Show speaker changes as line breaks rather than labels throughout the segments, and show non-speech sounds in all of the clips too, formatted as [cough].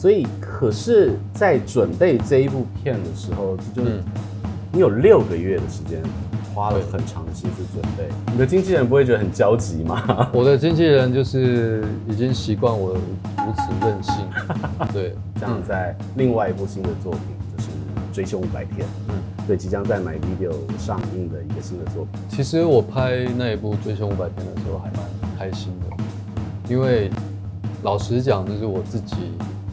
所以可是，在准备这一部片的时候，就是你有六个月的时间，花了很长的心思准备。你的经纪人不会觉得很焦急吗？[laughs]
我的经纪人就是已经习惯我如此任性。[laughs] 对，
这样在另外一部新的作品就是《追凶五百天》，嗯，对，即将在 MyVideo 上映的一个新的作品。
其实我拍那一部《追凶五百天》的时候还蛮开心的，因为老实讲，就是我自己。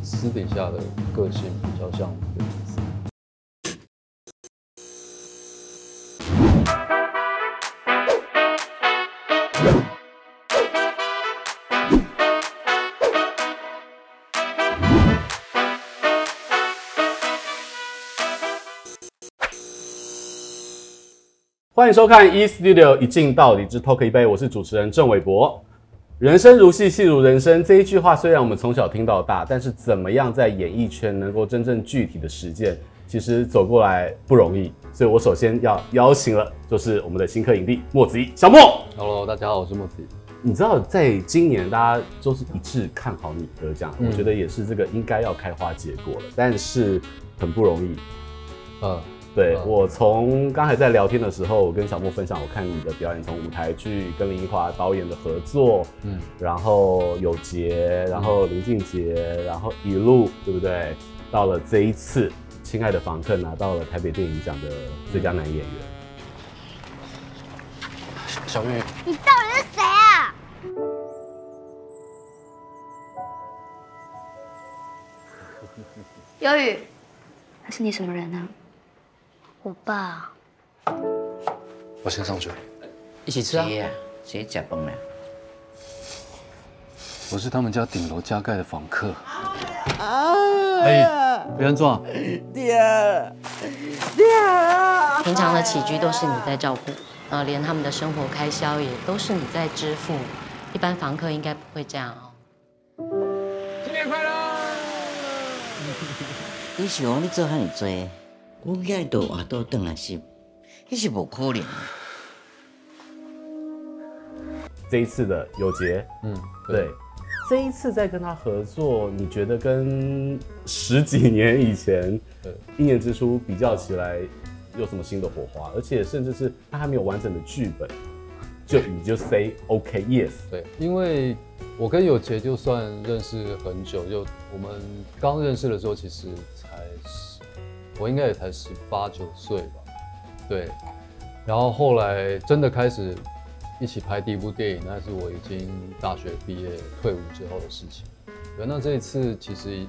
私底下的个性比较像这个意思。
欢迎收看 E Studio 一镜到底之 Talk 一杯，我是主持人郑伟博。人生如戏，戏如人生。这一句话虽然我们从小听到大，但是怎么样在演艺圈能够真正具体的实践，其实走过来不容易。所以我首先要邀请了，就是我们的新科影帝莫子仪小莫。
Hello，大家好，我是莫子仪。
你知道，在今年大家都是一致看好你得奖，嗯、我觉得也是这个应该要开花结果了，但是很不容易。嗯。对，我从刚才在聊天的时候，我跟小莫分享，我看你的表演，从舞台剧跟林奕华导演的合作，嗯，然后有杰，然后林俊杰，然后一路，对不对？到了这一次，亲爱的房客拿到了台北电影奖的最佳男演员。
小玉，
你到底是谁啊？[laughs]
忧郁，他是你什么人呢？
我爸，
我先上去，
一起吃啊！谁假崩了？
我是他们家顶楼加盖的房客。哎，别人坐。
爹，爹。
平常的起居都是你在照顾，呃，连他们的生活开销也都是你在支付。一般房客应该不会这样哦。
新年快乐！
你喜欢你做和你追。我该都话都等来是，那是不可能。
这一次的有杰，嗯，对，对，这一次再跟他合作，你觉得跟十几年以前，对，一年之初比较起来，有什么新的火花？而且甚至是他还没有完整的剧本，就你就 say OK yes。
对，因为我跟有杰就算认识很久，就我们刚认识的时候，其实才。我应该也才十八九岁吧，对，然后后来真的开始一起拍第一部电影，那是我已经大学毕业退伍之后的事情。对，那这一次其实，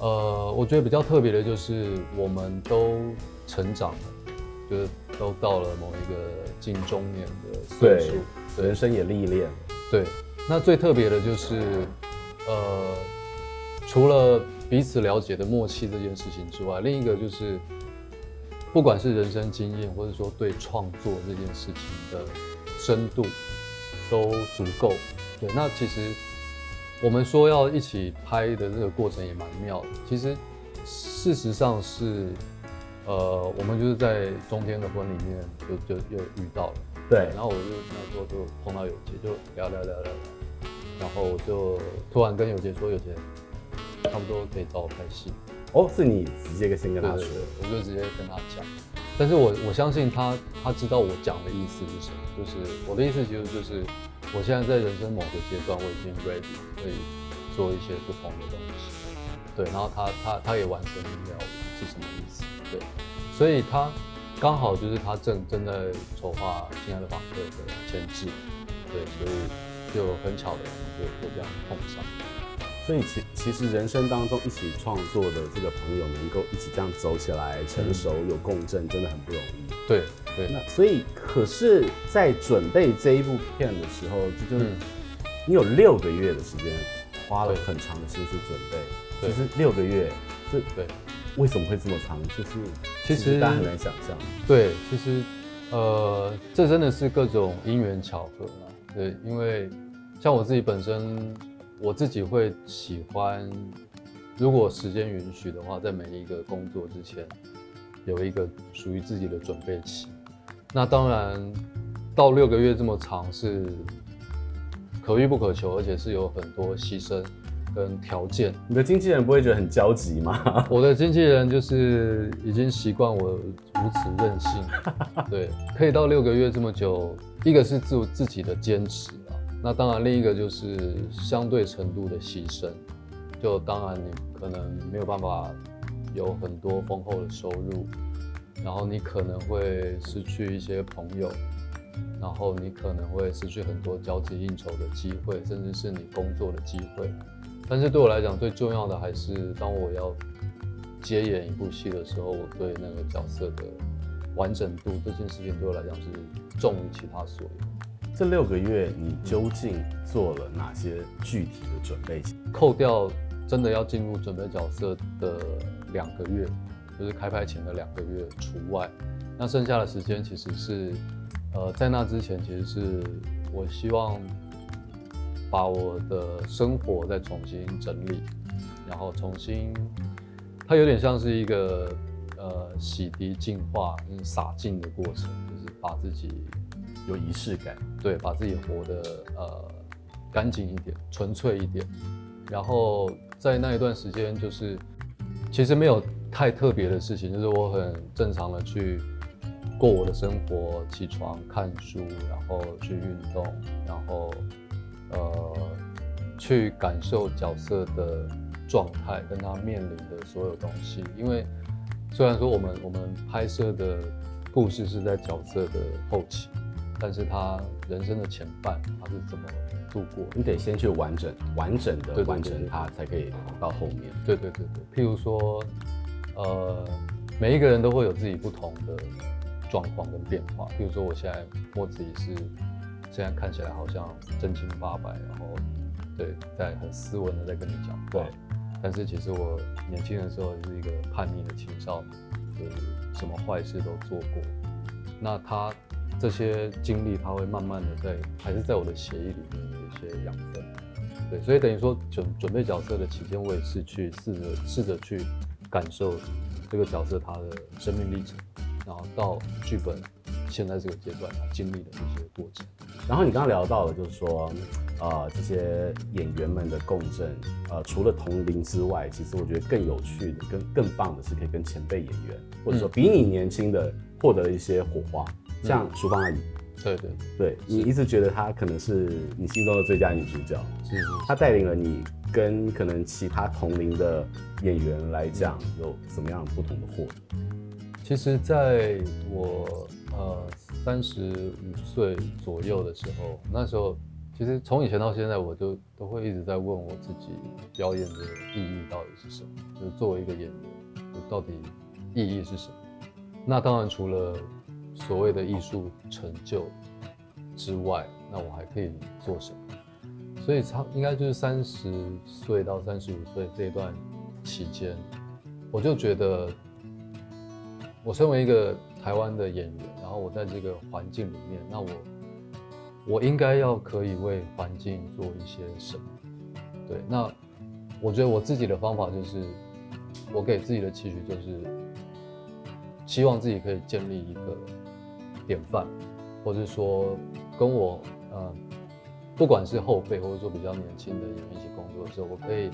呃，我觉得比较特别的就是我们都成长了，就是都到了某一个近中年的岁数，
对，人生也历练。
对，那最特别的就是，呃，除了。彼此了解的默契这件事情之外，另一个就是，不管是人生经验，或者说对创作这件事情的深度，都足够。对，那其实我们说要一起拍的这个过程也蛮妙的。其实事实上是，呃，我们就是在中天的婚里面就就又遇到了。
对，
然后我就那时候就碰到有杰，就聊聊聊聊聊，然后我就突然跟有杰说，有杰。差不多可以找我拍戏
哦，是你直接跟先跟他说，
我就直接跟他讲。但是我我相信他，他知道我讲的意思是什么，就是我的意思其实就是，我现在在人生某个阶段，我已经 ready 可以做一些不同的东西。对，然后他他他也完全明了是什么意思。对，所以他刚好就是他正正在筹划《亲爱的访客》的前置，对，所以就很巧的就就这样碰上。
所以其其实人生当中一起创作的这个朋友能够一起这样走起来，成熟有共振，真的很不容易。
对对。
那所以可是，在准备这一部片的时候，就就是你有六个月的时间，花了很长的心思准备。其实六个月，这对为什么会这么长？就是其实大家很难想象。
对，其实呃，这真的是各种因缘巧合嘛。对，因为像我自己本身。我自己会喜欢，如果时间允许的话，在每一个工作之前，有一个属于自己的准备期。那当然，到六个月这么长是可遇不可求，而且是有很多牺牲跟条件。
你的经纪人不会觉得很焦急吗？[laughs]
我的经纪人就是已经习惯我如此任性，[laughs] 对，可以到六个月这么久，一个是自自己的坚持啊，那当然另一个就是相对程度的牺牲，就当然你可能没有办法有很多丰厚的收入，然后你可能会失去一些朋友。然后你可能会失去很多交际应酬的机会，甚至是你工作的机会。但是对我来讲，最重要的还是当我要接演一部戏的时候，我对那个角色的完整度这件事情对我来讲是重于其他所有。
这六个月你究竟做了哪些具体的准备？
扣掉真的要进入准备角色的两个月，就是开拍前的两个月除外，那剩下的时间其实是。呃，在那之前，其实是我希望把我的生活再重新整理，然后重新，它有点像是一个呃洗涤、净化、洒净的过程，就是把自己
有仪式感，
对，把自己活得呃干净一点、纯粹一点。然后在那一段时间，就是其实没有太特别的事情，就是我很正常的去。过我的生活，起床看书，然后去运动，然后呃去感受角色的状态，跟他面临的所有东西。因为虽然说我们我们拍摄的故事是在角色的后期，但是他人生的前半他是怎么度过？
你得先去完整完整的完成它，才可以到后面。
对对对对，譬如说，呃，每一个人都会有自己不同的。状况跟变化，譬如说我现在我自己是现在看起来好像正经八百，然后对，在很斯文的在跟你讲话，对，但是其实我年轻的时候是一个叛逆的青少年，就是什么坏事都做过。那他这些经历，他会慢慢的在还是在我的协议里面有一些养分，对，所以等于说准准备角色的期间，我也是去试着试着去感受这个角色他的生命历程。然后到剧本现在这个阶段，他经历的一些过程。
然后你刚刚聊到了，就是说，呃，这些演员们的共振，呃，除了同龄之外，其实我觉得更有趣的、更更棒的是可以跟前辈演员，或者说比你年轻的获得一些火花。像淑芳阿姨，
对对
对，你一直觉得她可能是你心中的最佳女主角，
是是，
她带领了你跟可能其他同龄的演员来讲，有什么样不同的获得？
其实，在我呃三十五岁左右的时候，那时候其实从以前到现在，我就都会一直在问我自己，表演的意义到底是什么？就是作为一个演员，就到底意义是什么？那当然除了所谓的艺术成就之外，那我还可以做什么？所以差应该就是三十岁到三十五岁这一段期间，我就觉得。我身为一个台湾的演员，然后我在这个环境里面，那我我应该要可以为环境做一些什么？对，那我觉得我自己的方法就是，我给自己的期许就是，希望自己可以建立一个典范，或者说跟我呃，不管是后辈或者说比较年轻的演员一起工作的时候，我可以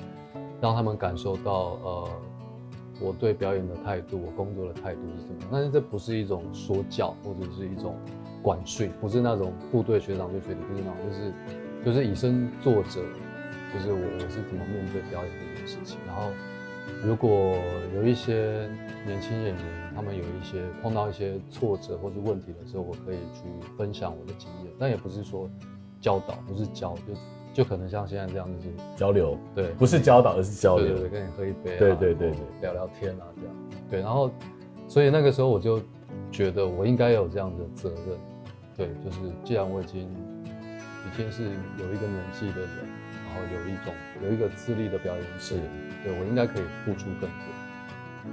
让他们感受到呃。我对表演的态度，我工作的态度是什么？但是这不是一种说教，或者是一种管训，不是那种部队学长对学弟，不是那种，就是就是以身作则，就是我我是怎么面对表演这件事情。然后，如果有一些年轻演员，他们有一些碰到一些挫折或者问题的时候，我可以去分享我的经验，但也不是说教导，不是教就。就可能像现在这样，就是
交流，
对，
不是教导，而是交流，
对跟你喝一杯，
对对对对，
聊聊天啊，这样，对，然后，所以那个时候我就觉得我应该有这样的责任，对，就是既然我已经已经是有一个年纪的人，然后有一种有一个资历的表演者，对，我应该可以付出更多。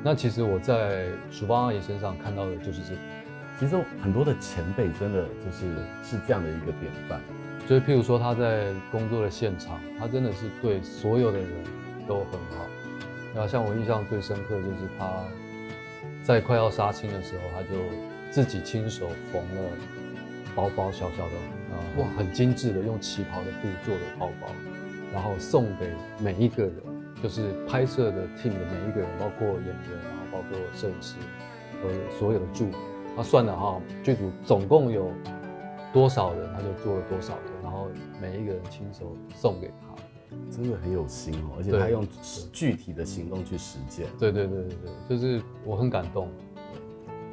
那其实我在淑芳阿姨身上看到的就是这个，
其实很多的前辈真的就是是这样的一个典范。
所以，譬如说他在工作的现场，他真的是对所有的人都很好。然后，像我印象最深刻就是他在快要杀青的时候，他就自己亲手缝了包包，小小的啊，哇，很精致的用旗袍的布做的包包。然后送给每一个人，就是拍摄的 team 的每一个人，包括演员，然后包括摄影师和所有的助理。他算了哈，剧组总共有多少人，他就做了多少个，然后每一个人亲手送给他，
真的很有心哦，而且他用具体的行动去实践。
对对对对对，就是我很感动。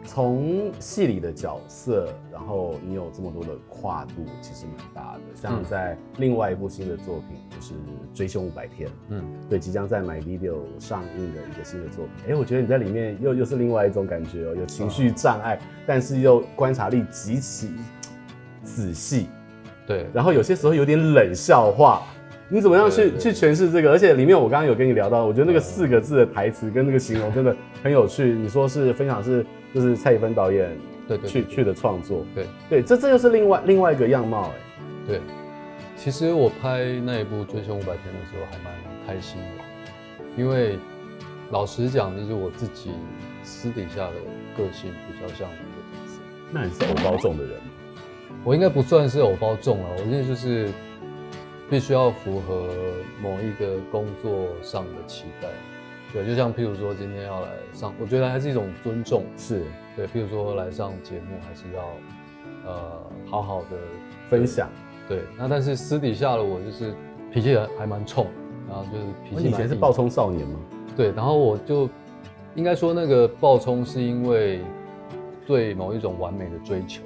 从戏里的角色，然后你有这么多的跨度，其实蛮大的。像在另外一部新的作品，就是《追凶五百天》，嗯，对，即将在 MyVideo 上映的一个新的作品。哎、欸，我觉得你在里面又又是另外一种感觉哦，有情绪障碍，但是又观察力极其仔细，
对，
然后有些时候有点冷笑话。你怎么样去去诠释这个？而且里面我刚刚有跟你聊到，我觉得那个四个字的台词跟那个形容真的很有趣。你说是分享是就是蔡宜芬导演对去去的创作，
对
对，这这又是另外另外一个样貌哎。
对，其实我拍那一部《追凶五百天》的时候还蛮开心的，因为老实讲，就是我自己私底下的个性比较像那个角色。
那你是偶包重的人吗？
我应该不算是偶包重啊，我现在就是。必须要符合某一个工作上的期待，对，就像譬如说今天要来上，我觉得还是一种尊重，
是
对。譬如说来上节目，还是要呃好好的
分享，
对。那但是私底下的我就是脾气还还蛮冲，然后就是脾气。
你以前是暴冲少年吗？
对，然后我就应该说那个暴冲是因为对某一种完美的追求，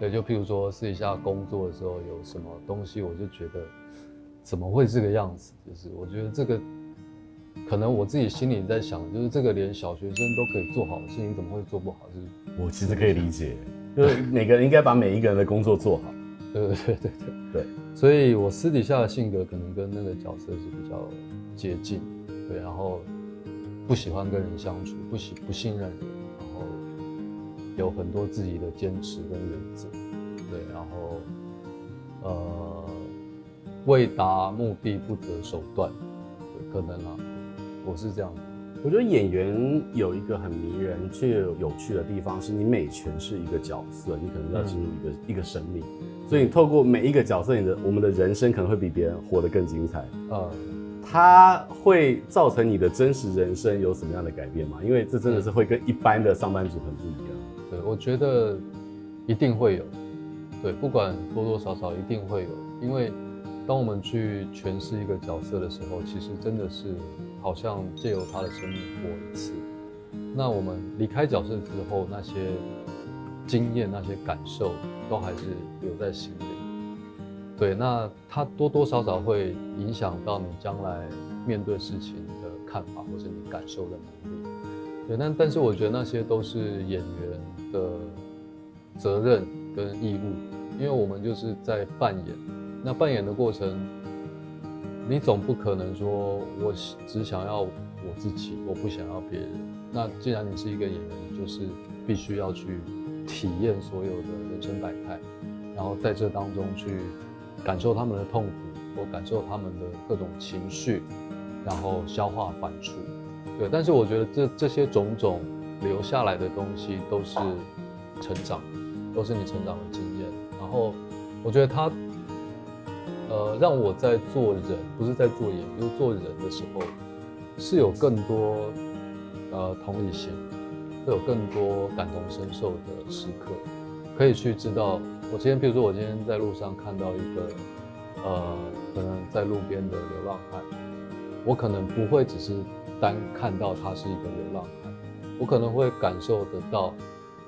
对，就譬如说私底下工作的时候有什么东西，我就觉得。怎么会这个样子？就是我觉得这个，可能我自己心里在想，就是这个连小学生都可以做好的事情，怎么会做不好？就是
我其实可以理解，就是每个人应该把每一个人的工作做好。[laughs]
对对对对对
对，
所以我私底下的性格可能跟那个角色是比较接近，对，然后不喜欢跟人相处，不喜不信任人，然后有很多自己的坚持跟原则，对，然后呃。为达目的不择手段，可能啊，我是这样。
我觉得演员有一个很迷人却有趣的地方，是你每诠释一个角色，你可能要进入一个、嗯、一个生命，所以你透过每一个角色，你的我们的人生可能会比别人活得更精彩。呃、嗯，它会造成你的真实人生有什么样的改变吗？因为这真的是会跟一般的上班族很不一样。
对，我觉得一定会有，对，不管多多少少一定会有，因为。当我们去诠释一个角色的时候，其实真的是好像借由他的生命过一次。那我们离开角色之后，那些经验、那些感受，都还是留在心里。对，那它多多少少会影响到你将来面对事情的看法，或者你感受的能力。对，但但是我觉得那些都是演员的责任跟义务，因为我们就是在扮演。那扮演的过程，你总不可能说我只想要我自己，我不想要别人。那既然你是一个演员，就是必须要去体验所有的人生百态，然后在这当中去感受他们的痛苦，或感受他们的各种情绪，然后消化反刍。对，但是我觉得这这些种种留下来的东西都是成长，都是你成长的经验。然后我觉得他。呃，让我在做人，不是在做演员，就是做人的时候，是有更多呃同理心，会有更多感同身受的时刻，可以去知道。我今天，比如说我今天在路上看到一个呃，可能在路边的流浪汉，我可能不会只是单看到他是一个流浪汉，我可能会感受得到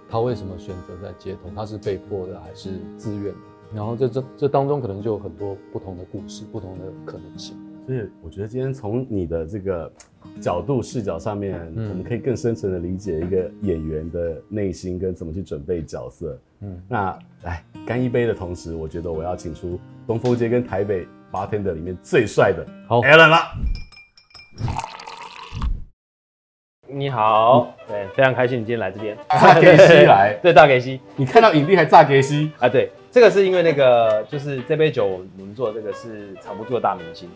他为什么选择在街头，他是被迫的还是自愿的。然后这这这当中可能就有很多不同的故事，不同的可能性。
所以我觉得今天从你的这个角度视角上面，嗯、我们可以更深层的理解一个演员的内心跟怎么去准备角色。嗯，那来干一杯的同时，我觉得我要请出东风街跟台北 bartender 里面最帅的好 Alan 了。
你好，对，非常开心你今天来这边。
炸给西来，[laughs]
对，炸给西，
你看到影帝还炸给西
啊？对。这个是因为那个，就是这杯酒我们做的这个是藏不住的大明星，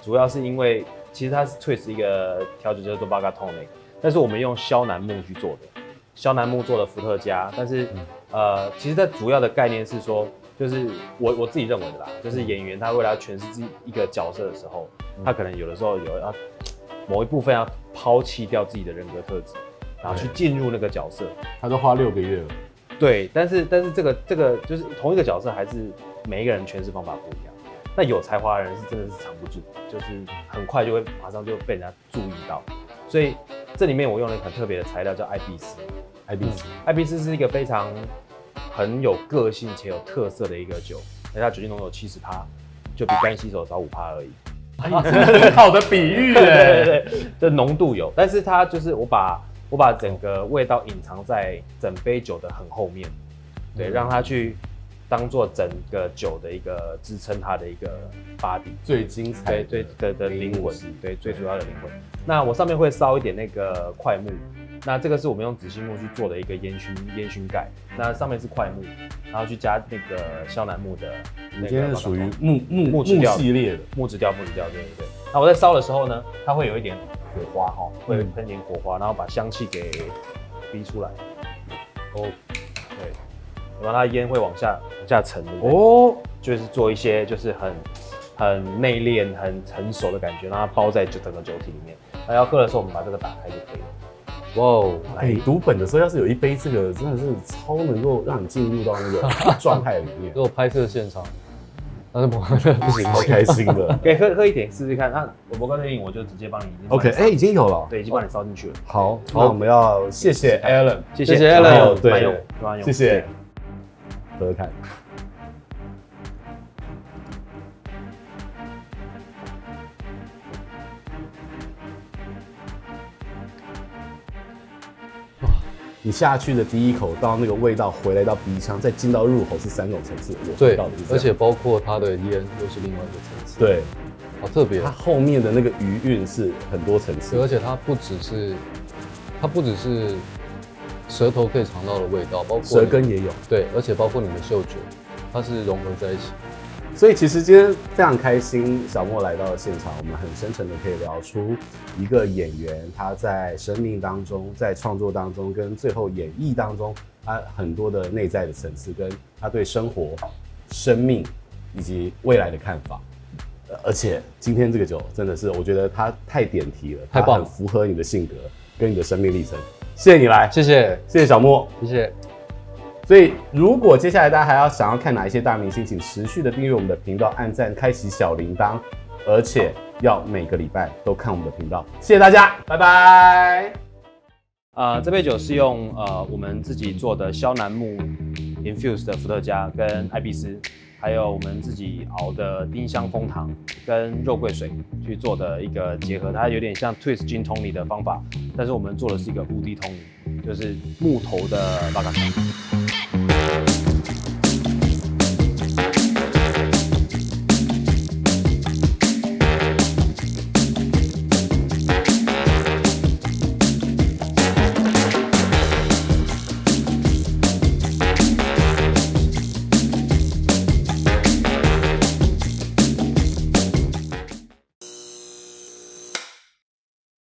主要是因为其实它是 twist 一个调酒叫做 Vodka Tonic，但是我们用肖楠木去做的，肖楠木做的伏特加，但是呃，其实它主要的概念是说，就是我我自己认为的啦，就是演员他为了要诠释自己一个角色的时候，他可能有的时候有要某一部分要抛弃掉自己的人格特质，然后去进入那个角色。
他都花六个月了。
对，但是但是这个这个就是同一个角色，还是每一个人诠释方法不一样。那有才华的人是真的是藏不住，就是很快就会马上就被人家注意到。所以这里面我用了一个很特别的材料，叫艾比斯。艾比斯，艾比斯是一个非常很有个性且有特色的一个酒，而它酒精浓度七十趴，就比干洗手少五趴而已。
很好的比喻，[laughs] 对对对，
这浓度有，但是它就是我把我把整个味道隐藏在整杯酒的很后面，对，让它去。当做整个酒的一个支撑，它的一个 body
最精彩的
对对的的灵魂，对最主要的灵魂。那我上面会烧一点那个块木，那这个是我们用紫心木去做的一个烟熏烟熏盖，那上面是块木，然后去加那个肖楠木的。
你今天是属于木木木质系列的
木质调木质调，对对对。那我在烧的时候呢，它会有一点火花哈，会喷点火花，然后把香气给逼出来。哦。对然后它烟会往下往下沉哦，oh. 就是做一些就是很很内敛、很成熟的感觉，让它包在就整个酒体里面。那要喝的时候，我们把这个打开就可以了。
哇哦！哎，读本的时候要是有一杯这个，真的是超能够让你进入到那个状态里面。[laughs]
给我拍摄现场，那是不 [laughs] 不行，
好开心的。
可以 [laughs] 喝喝一点试试看。那我不告诉你，我就直接帮你。
OK，哎，已经有了，
对，已经帮你烧进去了。
好，那我们要谢谢 Alan，
谢谢 Alan，
对，谢谢。喝喝！你下去的第一口到那个味道回来到鼻腔，再进到入口是三种层次。
对，而且包括它的烟又是另外一个层次。
对，
好特别。
它后面的那个余韵是很多层次，
而且它不只是，它不只是舌头可以尝到的味道，包括
舌根也有。
对，而且包括你的嗅觉。它是融合在一起，
所以其实今天非常开心，小莫来到了现场，我们很深沉的可以聊出一个演员他在生命当中、在创作当中跟最后演绎当中，他很多的内在的层次，跟他对生活、生命以及未来的看法。而且今天这个酒真的是，我觉得它太点题了，太棒符合你的性格跟你的生命历程。谢谢你来，
谢谢，
谢谢小莫，
谢谢。
所以，如果接下来大家还要想要看哪一些大明星，请持续的订阅我们的频道，按赞，开启小铃铛，而且要每个礼拜都看我们的频道。谢谢大家，拜拜。
呃，这杯酒是用呃我们自己做的萧楠木 infused 的伏特加跟艾比斯，还有我们自己熬的丁香蜂糖跟肉桂水去做的一个结合，它有点像 twist gin t o n y 的方法，但是我们做的是一个无敌 t o n y。就是木头的巴卡。